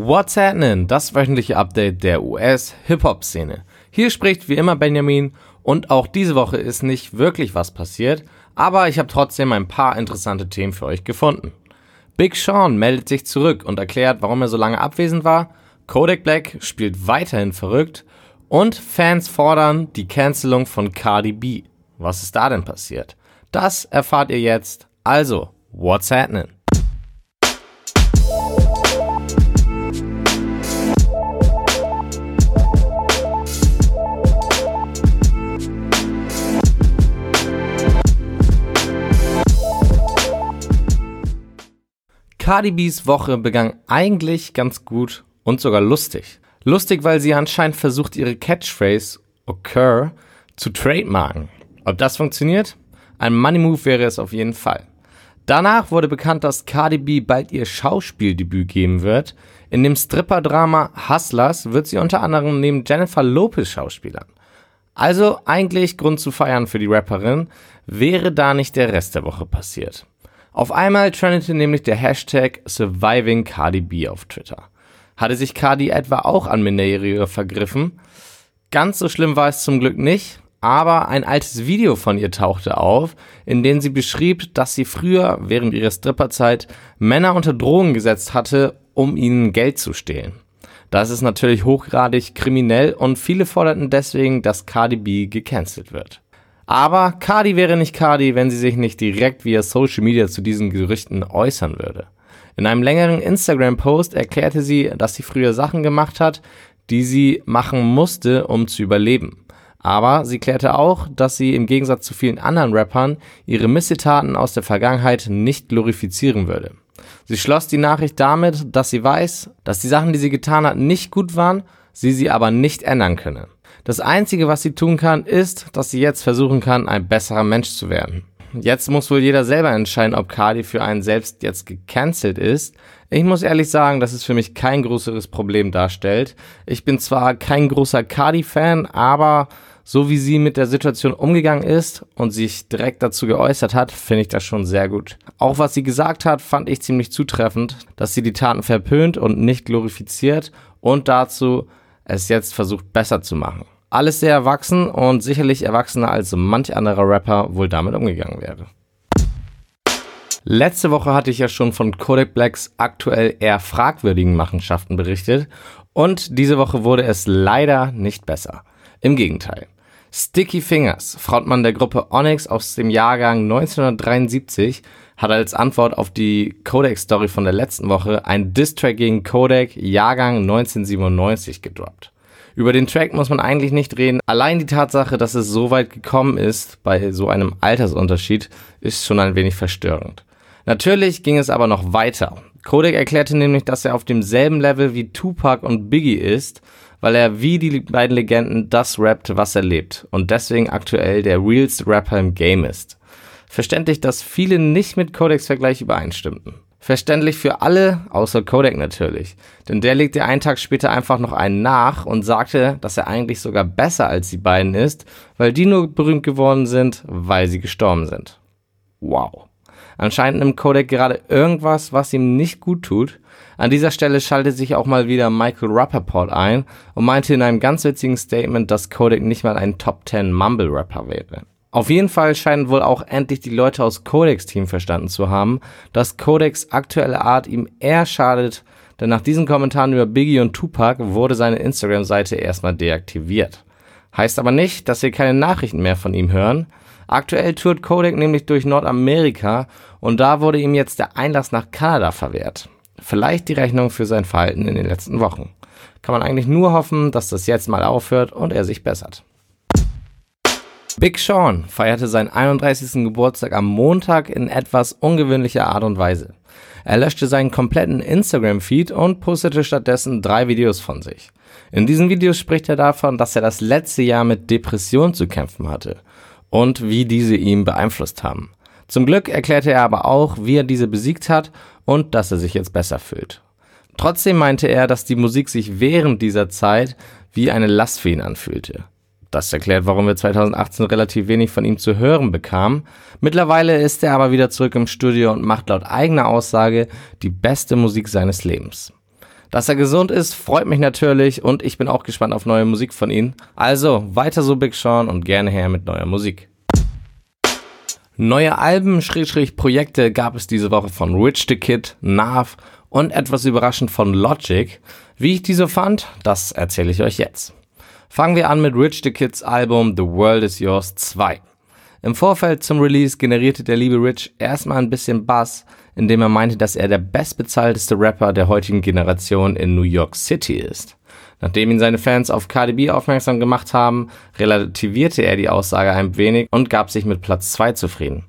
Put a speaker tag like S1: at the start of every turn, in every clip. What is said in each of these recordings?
S1: What's happening? Das wöchentliche Update der US-Hip-Hop-Szene. Hier spricht wie immer Benjamin und auch diese Woche ist nicht wirklich was passiert, aber ich habe trotzdem ein paar interessante Themen für euch gefunden. Big Sean meldet sich zurück und erklärt, warum er so lange abwesend war. Kodak Black spielt weiterhin verrückt und Fans fordern die Cancelung von Cardi B. Was ist da denn passiert? Das erfahrt ihr jetzt. Also, what's happening? Cardi B's Woche begann eigentlich ganz gut und sogar lustig. Lustig, weil sie anscheinend versucht, ihre Catchphrase Occur zu trademarken. Ob das funktioniert? Ein Money Move wäre es auf jeden Fall. Danach wurde bekannt, dass Cardi B bald ihr Schauspieldebüt geben wird. In dem Stripper-Drama Hustlers wird sie unter anderem neben Jennifer Lopez schauspielern. Also eigentlich Grund zu feiern für die Rapperin, wäre da nicht der Rest der Woche passiert. Auf einmal trendete nämlich der Hashtag Surviving Cardi B auf Twitter. Hatte sich Cardi etwa auch an Minere vergriffen? Ganz so schlimm war es zum Glück nicht, aber ein altes Video von ihr tauchte auf, in dem sie beschrieb, dass sie früher während ihrer Stripperzeit Männer unter Drogen gesetzt hatte, um ihnen Geld zu stehlen. Das ist natürlich hochgradig kriminell und viele forderten deswegen, dass Cardi B gecancelt wird. Aber Cardi wäre nicht Cardi, wenn sie sich nicht direkt via Social Media zu diesen Gerüchten äußern würde. In einem längeren Instagram-Post erklärte sie, dass sie früher Sachen gemacht hat, die sie machen musste, um zu überleben. Aber sie klärte auch, dass sie im Gegensatz zu vielen anderen Rappern ihre Missetaten aus der Vergangenheit nicht glorifizieren würde. Sie schloss die Nachricht damit, dass sie weiß, dass die Sachen, die sie getan hat, nicht gut waren, sie sie aber nicht ändern könne. Das Einzige, was sie tun kann, ist, dass sie jetzt versuchen kann, ein besserer Mensch zu werden. Jetzt muss wohl jeder selber entscheiden, ob Cardi für einen selbst jetzt gecancelt ist. Ich muss ehrlich sagen, dass es für mich kein größeres Problem darstellt. Ich bin zwar kein großer Cardi-Fan, aber so wie sie mit der Situation umgegangen ist und sich direkt dazu geäußert hat, finde ich das schon sehr gut. Auch was sie gesagt hat, fand ich ziemlich zutreffend, dass sie die Taten verpönt und nicht glorifiziert und dazu es jetzt versucht besser zu machen. Alles sehr erwachsen und sicherlich erwachsener als manch anderer Rapper wohl damit umgegangen wäre. Letzte Woche hatte ich ja schon von Kodak Blacks aktuell eher fragwürdigen Machenschaften berichtet und diese Woche wurde es leider nicht besser. Im Gegenteil. Sticky Fingers, Frontmann der Gruppe Onyx aus dem Jahrgang 1973, hat als Antwort auf die Kodak-Story von der letzten Woche ein Diss-Track gegen Kodak Jahrgang 1997 gedroppt. Über den Track muss man eigentlich nicht reden. Allein die Tatsache, dass es so weit gekommen ist bei so einem Altersunterschied, ist schon ein wenig verstörend. Natürlich ging es aber noch weiter. Kodak erklärte nämlich, dass er auf demselben Level wie Tupac und Biggie ist, weil er wie die beiden Legenden das rappt, was er lebt und deswegen aktuell der realste Rapper im Game ist. Verständlich, dass viele nicht mit Kodaks Vergleich übereinstimmten. Verständlich für alle, außer Kodak natürlich. Denn der legte einen Tag später einfach noch einen nach und sagte, dass er eigentlich sogar besser als die beiden ist, weil die nur berühmt geworden sind, weil sie gestorben sind. Wow. Anscheinend nimmt Kodak gerade irgendwas, was ihm nicht gut tut. An dieser Stelle schaltet sich auch mal wieder Michael Rappaport ein und meinte in einem ganz witzigen Statement, dass Kodak nicht mal ein Top 10 Mumble Rapper wäre. Auf jeden Fall scheinen wohl auch endlich die Leute aus Codex Team verstanden zu haben, dass Codex aktuelle Art ihm eher schadet, denn nach diesen Kommentaren über Biggie und Tupac wurde seine Instagram-Seite erstmal deaktiviert. Heißt aber nicht, dass wir keine Nachrichten mehr von ihm hören. Aktuell tourt Kodak nämlich durch Nordamerika und da wurde ihm jetzt der Einlass nach Kanada verwehrt. Vielleicht die Rechnung für sein Verhalten in den letzten Wochen. Kann man eigentlich nur hoffen, dass das jetzt mal aufhört und er sich bessert. Big Sean feierte seinen 31. Geburtstag am Montag in etwas ungewöhnlicher Art und Weise. Er löschte seinen kompletten Instagram-Feed und postete stattdessen drei Videos von sich. In diesen Videos spricht er davon, dass er das letzte Jahr mit Depressionen zu kämpfen hatte und wie diese ihn beeinflusst haben. Zum Glück erklärte er aber auch, wie er diese besiegt hat und dass er sich jetzt besser fühlt. Trotzdem meinte er, dass die Musik sich während dieser Zeit wie eine Last für ihn anfühlte. Das erklärt, warum wir 2018 relativ wenig von ihm zu hören bekamen. Mittlerweile ist er aber wieder zurück im Studio und macht laut eigener Aussage die beste Musik seines Lebens. Dass er gesund ist, freut mich natürlich und ich bin auch gespannt auf neue Musik von ihm. Also weiter so Big Sean und gerne her mit neuer Musik. Neue Alben, Schrägstrich Projekte gab es diese Woche von Rich the Kid, Nav und etwas überraschend von Logic. Wie ich diese fand, das erzähle ich euch jetzt. Fangen wir an mit Rich the Kids Album The World is Yours 2. Im Vorfeld zum Release generierte der liebe Rich erstmal ein bisschen Bass, indem er meinte, dass er der bestbezahlteste Rapper der heutigen Generation in New York City ist. Nachdem ihn seine Fans auf Cardi B aufmerksam gemacht haben, relativierte er die Aussage ein wenig und gab sich mit Platz 2 zufrieden.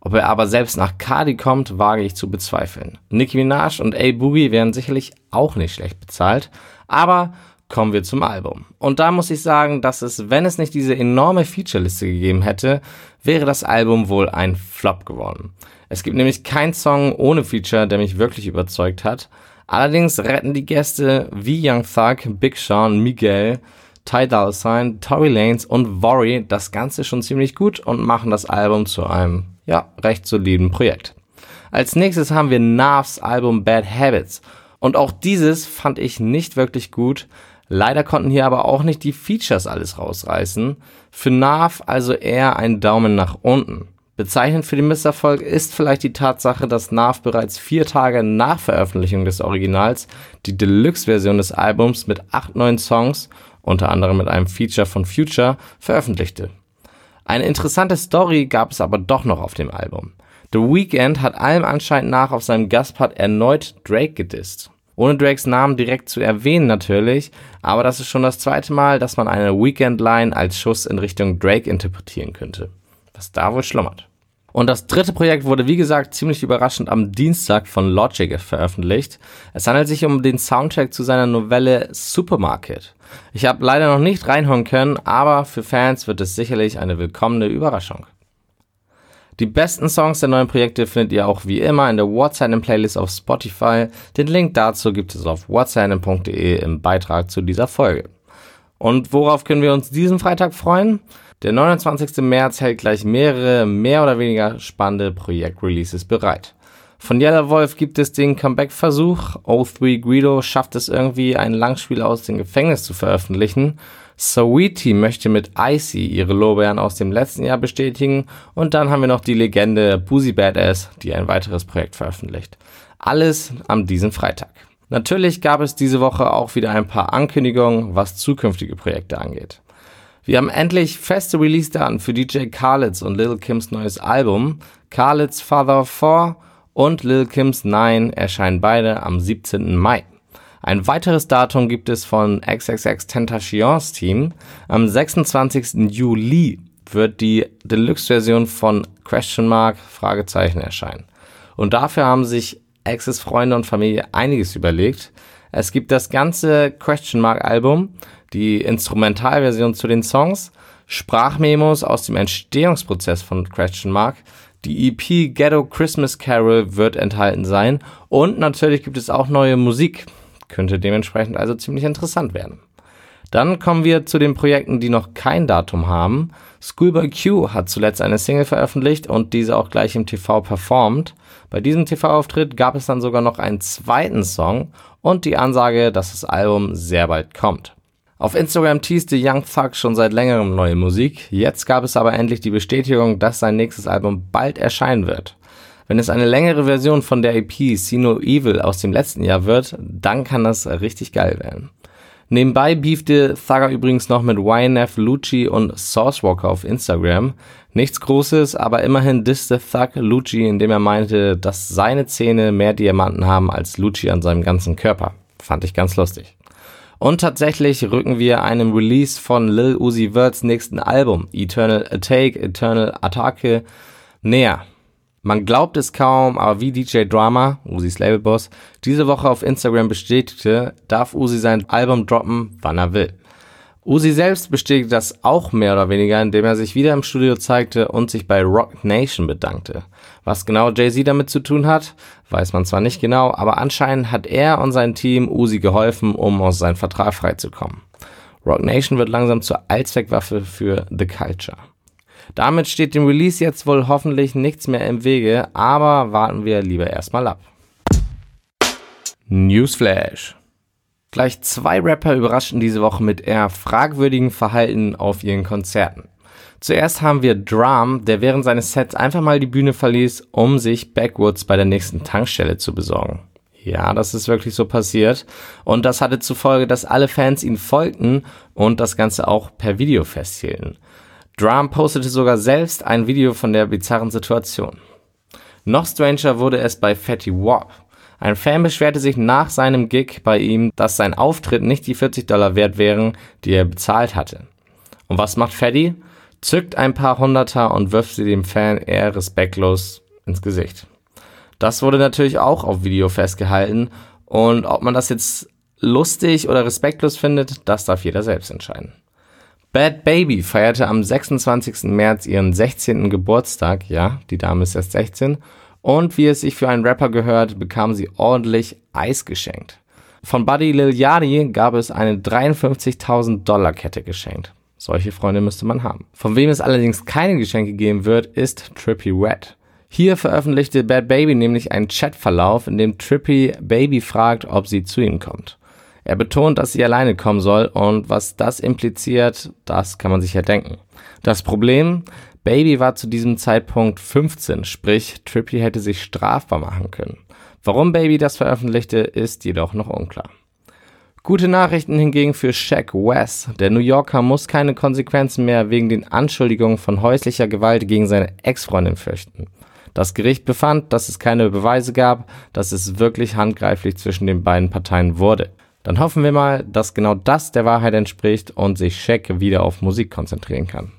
S1: Ob er aber selbst nach Cardi kommt, wage ich zu bezweifeln. Nicki Minaj und A Boogie wären sicherlich auch nicht schlecht bezahlt, aber kommen wir zum Album. Und da muss ich sagen, dass es, wenn es nicht diese enorme Featureliste gegeben hätte, wäre das Album wohl ein Flop geworden. Es gibt nämlich keinen Song ohne Feature, der mich wirklich überzeugt hat. Allerdings retten die Gäste wie Young Thug, Big Sean, Miguel, Ty Dolla Sign, Tory Lanez und Worry das Ganze schon ziemlich gut und machen das Album zu einem, ja, recht soliden Projekt. Als nächstes haben wir Navs Album Bad Habits. Und auch dieses fand ich nicht wirklich gut, Leider konnten hier aber auch nicht die Features alles rausreißen. Für Nav also eher ein Daumen nach unten. Bezeichnend für den Misserfolg ist vielleicht die Tatsache, dass Nav bereits vier Tage nach Veröffentlichung des Originals die Deluxe-Version des Albums mit acht neuen Songs, unter anderem mit einem Feature von Future, veröffentlichte. Eine interessante Story gab es aber doch noch auf dem Album. The Weeknd hat allem Anschein nach auf seinem Gastpart erneut Drake gedisst ohne Drakes Namen direkt zu erwähnen natürlich, aber das ist schon das zweite Mal, dass man eine Weekend-Line als Schuss in Richtung Drake interpretieren könnte. Was da wohl schlummert. Und das dritte Projekt wurde wie gesagt ziemlich überraschend am Dienstag von Logic veröffentlicht. Es handelt sich um den Soundtrack zu seiner Novelle Supermarket. Ich habe leider noch nicht reinhören können, aber für Fans wird es sicherlich eine willkommene Überraschung. Die besten Songs der neuen Projekte findet ihr auch wie immer in der What's Playlist auf Spotify. Den Link dazu gibt es auf whatsanim.de im Beitrag zu dieser Folge. Und worauf können wir uns diesen Freitag freuen? Der 29. März hält gleich mehrere mehr oder weniger spannende Projektreleases bereit. Von Yellow Wolf gibt es den Comeback-Versuch. O3 Guido schafft es irgendwie, ein Langspiel aus dem Gefängnis zu veröffentlichen. Saweetie möchte mit Icy ihre Lorbeeren aus dem letzten Jahr bestätigen. Und dann haben wir noch die Legende Boozy Badass, die ein weiteres Projekt veröffentlicht. Alles am diesem Freitag. Natürlich gab es diese Woche auch wieder ein paar Ankündigungen, was zukünftige Projekte angeht. Wir haben endlich feste Release-Daten für DJ Khaleds und Lil Kims neues Album. Khaleds Father of Four und Lil Kims Nine erscheinen beide am 17. Mai. Ein weiteres Datum gibt es von XXX Tentations Team. Am 26. Juli wird die Deluxe-Version von Question Mark Fragezeichen erscheinen. Und dafür haben sich Axis Freunde und Familie einiges überlegt. Es gibt das ganze Question Mark Album, die Instrumentalversion zu den Songs, Sprachmemos aus dem Entstehungsprozess von Question Mark, die EP Ghetto Christmas Carol wird enthalten sein und natürlich gibt es auch neue Musik. Könnte dementsprechend also ziemlich interessant werden. Dann kommen wir zu den Projekten, die noch kein Datum haben. Schoolboy Q hat zuletzt eine Single veröffentlicht und diese auch gleich im TV performt. Bei diesem TV-Auftritt gab es dann sogar noch einen zweiten Song und die Ansage, dass das Album sehr bald kommt. Auf Instagram teaste Young Thug schon seit längerem neue Musik. Jetzt gab es aber endlich die Bestätigung, dass sein nächstes Album bald erscheinen wird. Wenn es eine längere Version von der EP See No Evil aus dem letzten Jahr wird, dann kann das richtig geil werden. Nebenbei beefte Thugger übrigens noch mit YNF, Lucci und Sourcewalker auf Instagram. Nichts Großes, aber immerhin disste Thug Lucci, indem er meinte, dass seine Zähne mehr Diamanten haben als Lucci an seinem ganzen Körper. Fand ich ganz lustig. Und tatsächlich rücken wir einem Release von Lil Uzi Verts nächsten Album, Eternal Attack, Eternal Attacke, näher. Man glaubt es kaum, aber wie DJ Drama, Usis Labelboss, diese Woche auf Instagram bestätigte, darf Uzi sein Album droppen, wann er will. Uzi selbst bestätigte das auch mehr oder weniger, indem er sich wieder im Studio zeigte und sich bei Rock Nation bedankte. Was genau Jay-Z damit zu tun hat, weiß man zwar nicht genau, aber anscheinend hat er und sein Team Uzi geholfen, um aus seinem Vertrag freizukommen. Rock Nation wird langsam zur Allzweckwaffe für The Culture. Damit steht dem Release jetzt wohl hoffentlich nichts mehr im Wege, aber warten wir lieber erstmal ab. Newsflash. Gleich zwei Rapper überraschten diese Woche mit eher fragwürdigen Verhalten auf ihren Konzerten. Zuerst haben wir Drum, der während seines Sets einfach mal die Bühne verließ, um sich Backwoods bei der nächsten Tankstelle zu besorgen. Ja, das ist wirklich so passiert. Und das hatte zur Folge, dass alle Fans ihn folgten und das Ganze auch per Video festhielten. Drum postete sogar selbst ein Video von der bizarren Situation. Noch stranger wurde es bei Fatty Wap. Ein Fan beschwerte sich nach seinem Gig bei ihm, dass sein Auftritt nicht die 40 Dollar wert wären, die er bezahlt hatte. Und was macht Fatty? Zückt ein paar Hunderter und wirft sie dem Fan eher respektlos ins Gesicht. Das wurde natürlich auch auf Video festgehalten und ob man das jetzt lustig oder respektlos findet, das darf jeder selbst entscheiden. Bad Baby feierte am 26. März ihren 16. Geburtstag, ja, die Dame ist erst 16, und wie es sich für einen Rapper gehört, bekam sie ordentlich Eis geschenkt. Von Buddy Lil Yachty gab es eine 53.000 Dollar Kette geschenkt. Solche Freunde müsste man haben. Von wem es allerdings keine Geschenke geben wird, ist Trippy Red. Hier veröffentlichte Bad Baby nämlich einen Chatverlauf, in dem Trippy Baby fragt, ob sie zu ihm kommt. Er betont, dass sie alleine kommen soll und was das impliziert, das kann man sich ja denken. Das Problem, Baby war zu diesem Zeitpunkt 15, sprich Trippy hätte sich strafbar machen können. Warum Baby das veröffentlichte, ist jedoch noch unklar. Gute Nachrichten hingegen für Shaq West. Der New Yorker muss keine Konsequenzen mehr wegen den Anschuldigungen von häuslicher Gewalt gegen seine Ex-Freundin fürchten. Das Gericht befand, dass es keine Beweise gab, dass es wirklich handgreiflich zwischen den beiden Parteien wurde. Dann hoffen wir mal, dass genau das der Wahrheit entspricht und sich Shaq wieder auf Musik konzentrieren kann.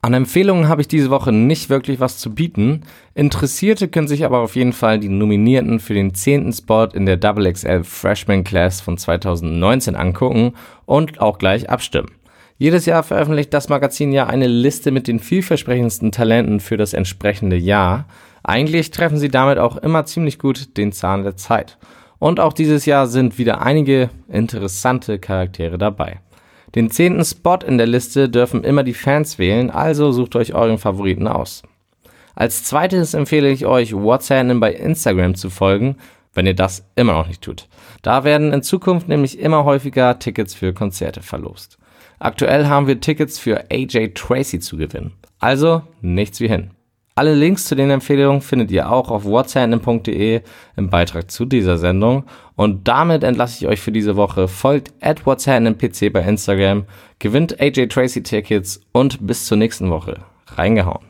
S1: An Empfehlungen habe ich diese Woche nicht wirklich was zu bieten. Interessierte können sich aber auf jeden Fall die Nominierten für den 10. Spot in der XXL Freshman Class von 2019 angucken und auch gleich abstimmen. Jedes Jahr veröffentlicht das Magazin ja eine Liste mit den vielversprechendsten Talenten für das entsprechende Jahr. Eigentlich treffen sie damit auch immer ziemlich gut den Zahn der Zeit. Und auch dieses Jahr sind wieder einige interessante Charaktere dabei. Den zehnten Spot in der Liste dürfen immer die Fans wählen, also sucht euch euren Favoriten aus. Als zweites empfehle ich euch, WhatsApp bei Instagram zu folgen, wenn ihr das immer noch nicht tut. Da werden in Zukunft nämlich immer häufiger Tickets für Konzerte verlost. Aktuell haben wir Tickets für AJ Tracy zu gewinnen. Also nichts wie hin. Alle Links zu den Empfehlungen findet ihr auch auf whatsapp.de im Beitrag zu dieser Sendung. Und damit entlasse ich euch für diese Woche. Folgt at whatsapp bei Instagram, gewinnt AJ Tracy Tickets und bis zur nächsten Woche. Reingehauen.